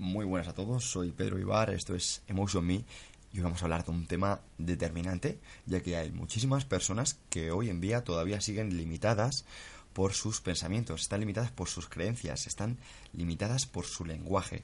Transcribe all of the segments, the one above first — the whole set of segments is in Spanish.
Muy buenas a todos, soy Pedro Ibar, esto es Emotion Me y hoy vamos a hablar de un tema determinante, ya que hay muchísimas personas que hoy en día todavía siguen limitadas por sus pensamientos, están limitadas por sus creencias, están limitadas por su lenguaje.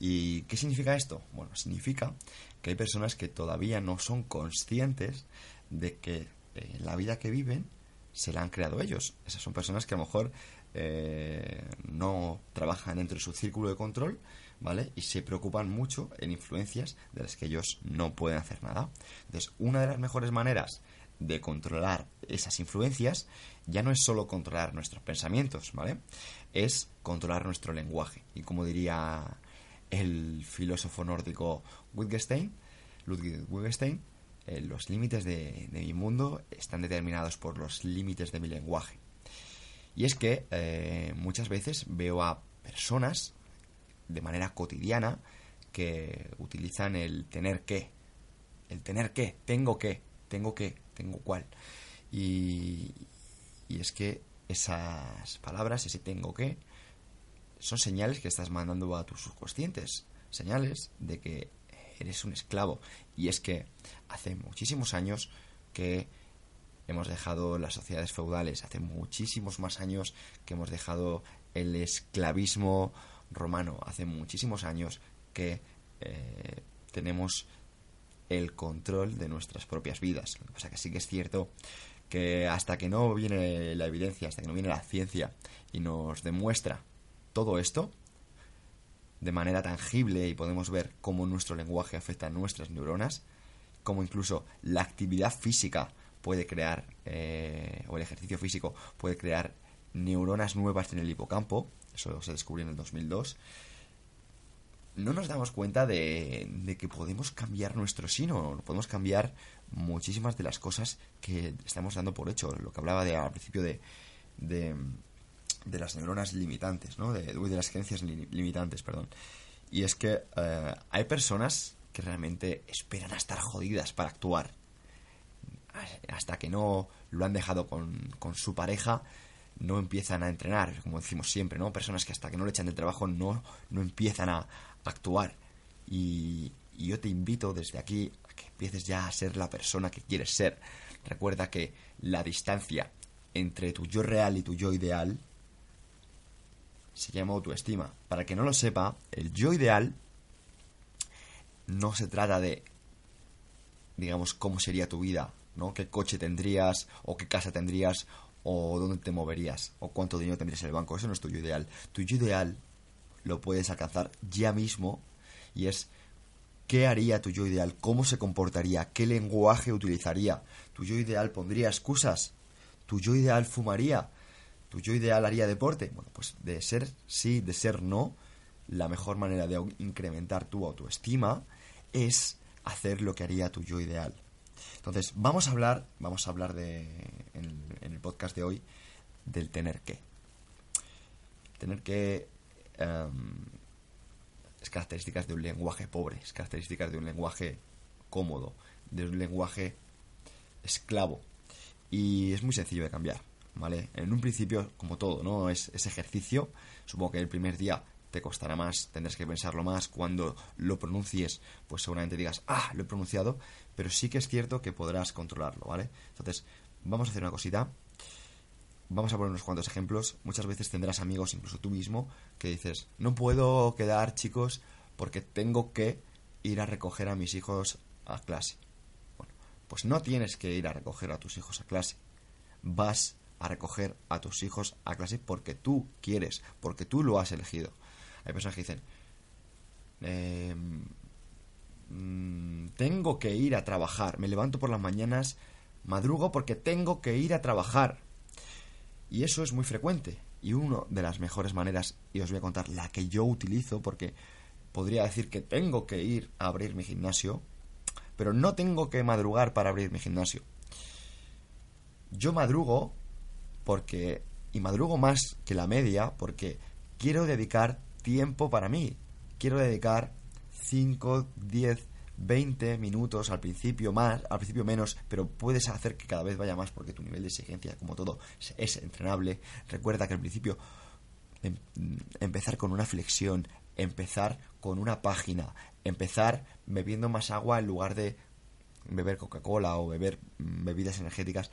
¿Y qué significa esto? Bueno, significa que hay personas que todavía no son conscientes de que eh, la vida que viven se la han creado ellos. Esas son personas que a lo mejor eh, no trabajan dentro de su círculo de control, ¿vale? Y se preocupan mucho en influencias de las que ellos no pueden hacer nada. Entonces, una de las mejores maneras de controlar esas influencias ya no es solo controlar nuestros pensamientos, ¿vale? Es controlar nuestro lenguaje. Y como diría el filósofo nórdico Wittgenstein, Ludwig Wittgenstein, eh, los límites de, mi mundo están determinados por los límites de mi lenguaje. Y es que eh, muchas veces veo a personas de manera cotidiana que utilizan el tener que, el tener que, tengo que, tengo que, tengo cual. Y, y es que esas palabras, ese tengo que, son señales que estás mandando a tus subconscientes, señales de que eres un esclavo. Y es que hace muchísimos años que hemos dejado las sociedades feudales, hace muchísimos más años que hemos dejado el esclavismo romano, hace muchísimos años que eh, tenemos el control de nuestras propias vidas. Lo que pasa que sí que es cierto que hasta que no viene la evidencia, hasta que no viene la ciencia y nos demuestra todo esto de manera tangible y podemos ver cómo nuestro lenguaje afecta a nuestras neuronas, cómo incluso la actividad física puede crear, eh, o el ejercicio físico puede crear neuronas nuevas en el hipocampo, eso se descubrió en el 2002, no nos damos cuenta de, que podemos cambiar nuestro sino, podemos cambiar muchísimas de las cosas que estamos dando por hecho, lo que hablaba de, al principio de, de, las neuronas limitantes, ¿no? De, de las creencias limitantes, perdón. Y es que eh, hay personas que realmente esperan a estar jodidas para actuar. Hasta que no lo han dejado con, su pareja, no empiezan a entrenar, como decimos siempre, ¿no? Personas que hasta que no le echan del trabajo no, no empiezan a, actuar. Y, yo te invito desde aquí a que empieces ya a ser la persona que quieres ser. Recuerda que la distancia entre tu yo real y tu yo ideal se llama autoestima. Para que no lo sepa, el yo ideal no se trata de, digamos, cómo sería tu vida, ¿no? ¿Qué coche tendrías o qué casa tendrías o dónde te moverías o cuánto dinero tendrías en el banco. Eso no es tu yo ideal. Tu yo ideal lo puedes alcanzar ya mismo y es qué haría tu yo ideal, cómo se comportaría, qué lenguaje utilizaría. Tu yo ideal pondría excusas, tu yo ideal fumaría, tu yo ideal haría deporte. Bueno, pues de ser sí, de ser no, la mejor manera de incrementar tu autoestima es hacer lo que haría tu yo ideal. Entonces, vamos a hablar, vamos a hablar de, en, el podcast de hoy, del tener que. Tener que em, es características de un lenguaje pobre, es características de un lenguaje cómodo, de un lenguaje esclavo. Y es muy sencillo de cambiar, ¿vale? En un principio, como todo, ¿no? Es, ese ejercicio. Supongo que el primer día te costará más, tendrás que pensarlo más. Cuando lo pronuncies, pues seguramente digas, ah, lo he pronunciado, pero sí que es cierto que podrás controlarlo, ¿vale? Entonces, vamos a hacer una cosita. Vamos a poner unos cuantos ejemplos. Muchas veces tendrás amigos, incluso tú mismo, que dices, no puedo quedar, chicos, porque tengo que ir a recoger a mis hijos a clase. Bueno, pues no tienes que ir a recoger a tus hijos a clase. Vas a recoger a tus hijos a clase porque tú quieres, porque tú lo has elegido. Hay personas que dicen, eh, Mm, tengo que ir a trabajar. Me levanto por las mañanas, madrugo porque tengo que ir a trabajar. Y eso es muy frecuente. Y una de las mejores maneras, y os voy a contar la que yo utilizo, porque podría decir que tengo que ir a abrir mi gimnasio, pero no tengo que madrugar para abrir mi gimnasio. Yo madrugo porque, y madrugo más que la media, porque quiero dedicar tiempo para mí. Quiero dedicar 5, 10, 20 minutos al principio más, al principio menos, pero puedes hacer que cada vez vaya más porque tu nivel de exigencia, como todo, es entrenable. Recuerda que al principio em, empezar con una flexión, empezar con una página, empezar bebiendo más agua en lugar de beber Coca-Cola o beber mm, bebidas energéticas,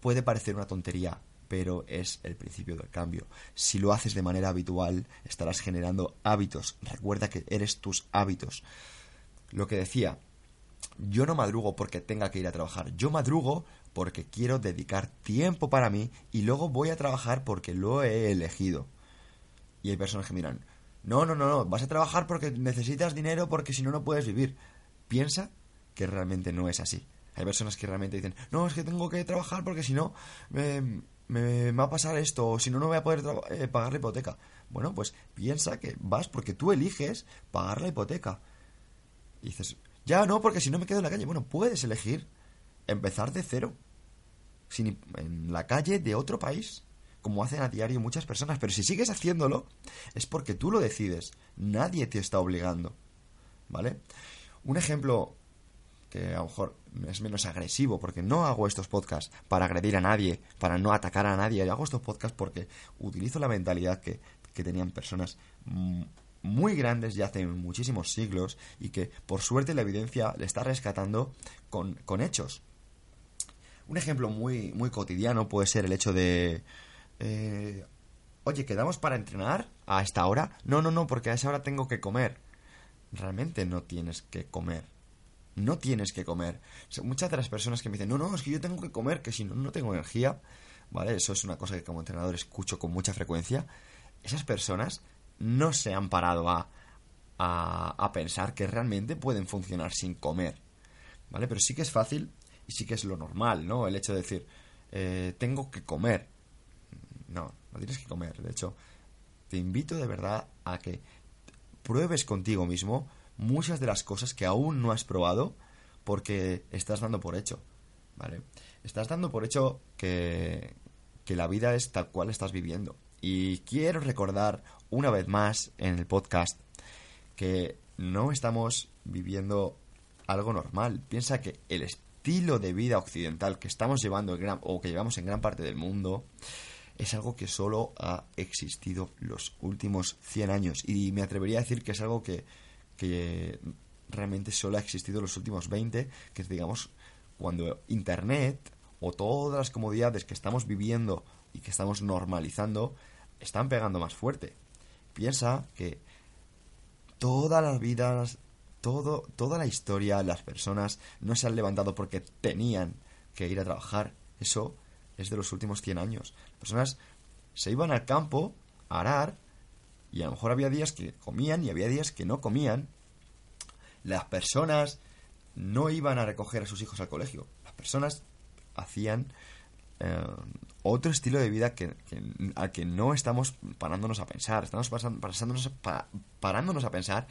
puede parecer una tontería, pero es el principio del cambio. Si lo haces de manera habitual, estarás generando hábitos. Recuerda que eres tus hábitos. Lo que decía, yo no madrugo porque tenga que ir a trabajar, yo madrugo porque quiero dedicar tiempo para mí y luego voy a trabajar porque lo he elegido. Y hay personas que miran, no, no, no, no, vas a trabajar porque necesitas dinero porque si no, no puedes vivir. Piensa que realmente no es así. Hay personas que realmente dicen, no, es que tengo que trabajar porque si no, me, va a pasar esto, o si no, no voy a poder eh, pagar la hipoteca. Bueno, pues piensa que vas porque tú eliges pagar la hipoteca. Dices, ya no, porque si no me quedo en la calle. Bueno, puedes elegir empezar de cero. Sin, en la calle de otro país como hacen a diario muchas personas, pero si sigues haciéndolo es porque tú lo decides, nadie te está obligando, ¿vale? Un ejemplo que a lo mejor es menos agresivo, porque no hago estos podcasts para agredir a nadie, para no atacar a nadie, yo hago estos podcasts porque utilizo la mentalidad que, que tenían personas muy grandes ya hace muchísimos siglos y que por suerte la evidencia le está rescatando con, con hechos. Un ejemplo muy, muy cotidiano puede ser el hecho de eh, oye, ¿quedamos para entrenar a esta hora? No, no, no, porque a esa hora tengo que comer. Realmente no tienes que comer. No tienes que comer. muchas de las personas que me dicen, no, no, es que yo tengo que comer, que si no, no tengo energía. ¿Vale? Eso es una cosa que como entrenador escucho con mucha frecuencia. Esas personas no se han parado a, a, a pensar que realmente pueden funcionar sin comer. ¿Vale? Pero sí que es fácil y sí que es lo normal, ¿no? El hecho de decir, eh, tengo que comer. No, no tienes que comer. De hecho, te invito de verdad a que pruebes contigo mismo muchas de las cosas que aún no has probado porque estás dando por hecho. ¿Vale? Estás dando por hecho que, que la vida es tal cual estás viviendo. Y quiero recordar una vez más en el podcast que no estamos viviendo algo normal. Piensa que el estilo de vida occidental que estamos llevando gran, o que llevamos en gran parte del mundo es algo que solo ha existido los últimos 100 años. Y me atrevería a decir que es algo que, que realmente solo ha existido los últimos 20, que es, digamos, cuando Internet o todas las comodidades que estamos viviendo y que estamos normalizando están pegando más fuerte. Piensa que todas las vidas, todo, toda la historia, las personas no se han levantado porque tenían que ir a trabajar. Eso es de los últimos 100 años. Las personas se iban al campo a arar y a lo mejor había días que comían y había días que no comían. Las personas no iban a recoger a sus hijos al colegio. Las personas hacían eh, otro estilo de vida que, al que no estamos parándonos a pensar. Estamos pasándonos, parándonos a pensar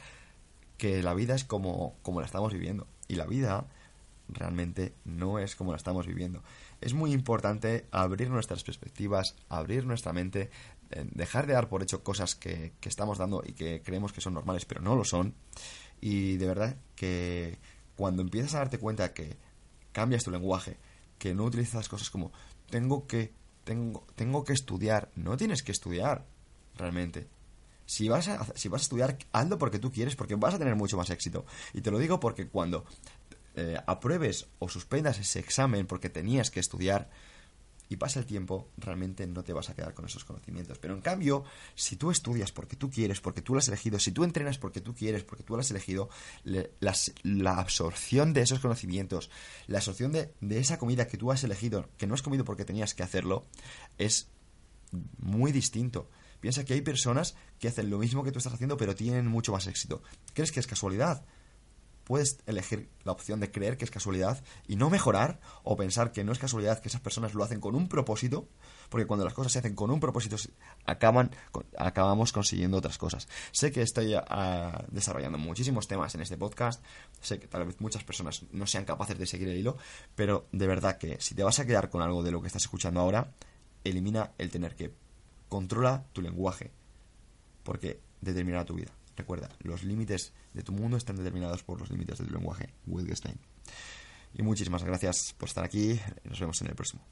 que la vida es como, como la estamos viviendo. Y la vida realmente no es como la estamos viviendo es muy importante abrir nuestras perspectivas, abrir nuestra mente, dejar de dar por hecho cosas que, estamos dando y que creemos que son normales, pero no lo son. Y de verdad que cuando empiezas a darte cuenta que cambias tu lenguaje, que no utilizas cosas como tengo que, tengo, tengo que estudiar, no tienes que estudiar realmente. Si vas, a, si vas a estudiar, hazlo porque tú quieres, porque vas a tener mucho más éxito. Y te lo digo porque cuando eh, apruebes o suspendas ese examen porque tenías que estudiar y pasa el tiempo, realmente no te vas a quedar con esos conocimientos. Pero en cambio, si tú estudias porque tú quieres, porque tú lo has elegido, si tú entrenas porque tú quieres, porque tú lo has elegido, la absorción de esos conocimientos, la absorción de, de esa comida que tú has elegido, que no has comido porque tenías que hacerlo, es muy distinto. Piensa que hay personas que hacen lo mismo que tú estás haciendo, pero tienen mucho más éxito. ¿Crees que es casualidad? Puedes elegir la opción de creer que es casualidad y no mejorar o pensar que no es casualidad que esas personas lo hacen con un propósito, porque cuando las cosas se hacen con un propósito acaban, acabamos consiguiendo otras cosas. Sé que estoy ah, desarrollando muchísimos temas en este podcast, sé que tal vez muchas personas no sean capaces de seguir el hilo, pero de verdad que si te vas a quedar con algo de lo que estás escuchando ahora, elimina el tener que controla tu lenguaje, porque determinará tu vida. Recuerda, los límites de tu mundo están determinados por los límites de tu lenguaje. Wittgenstein. Y muchísimas gracias por estar aquí. Nos vemos en el próximo.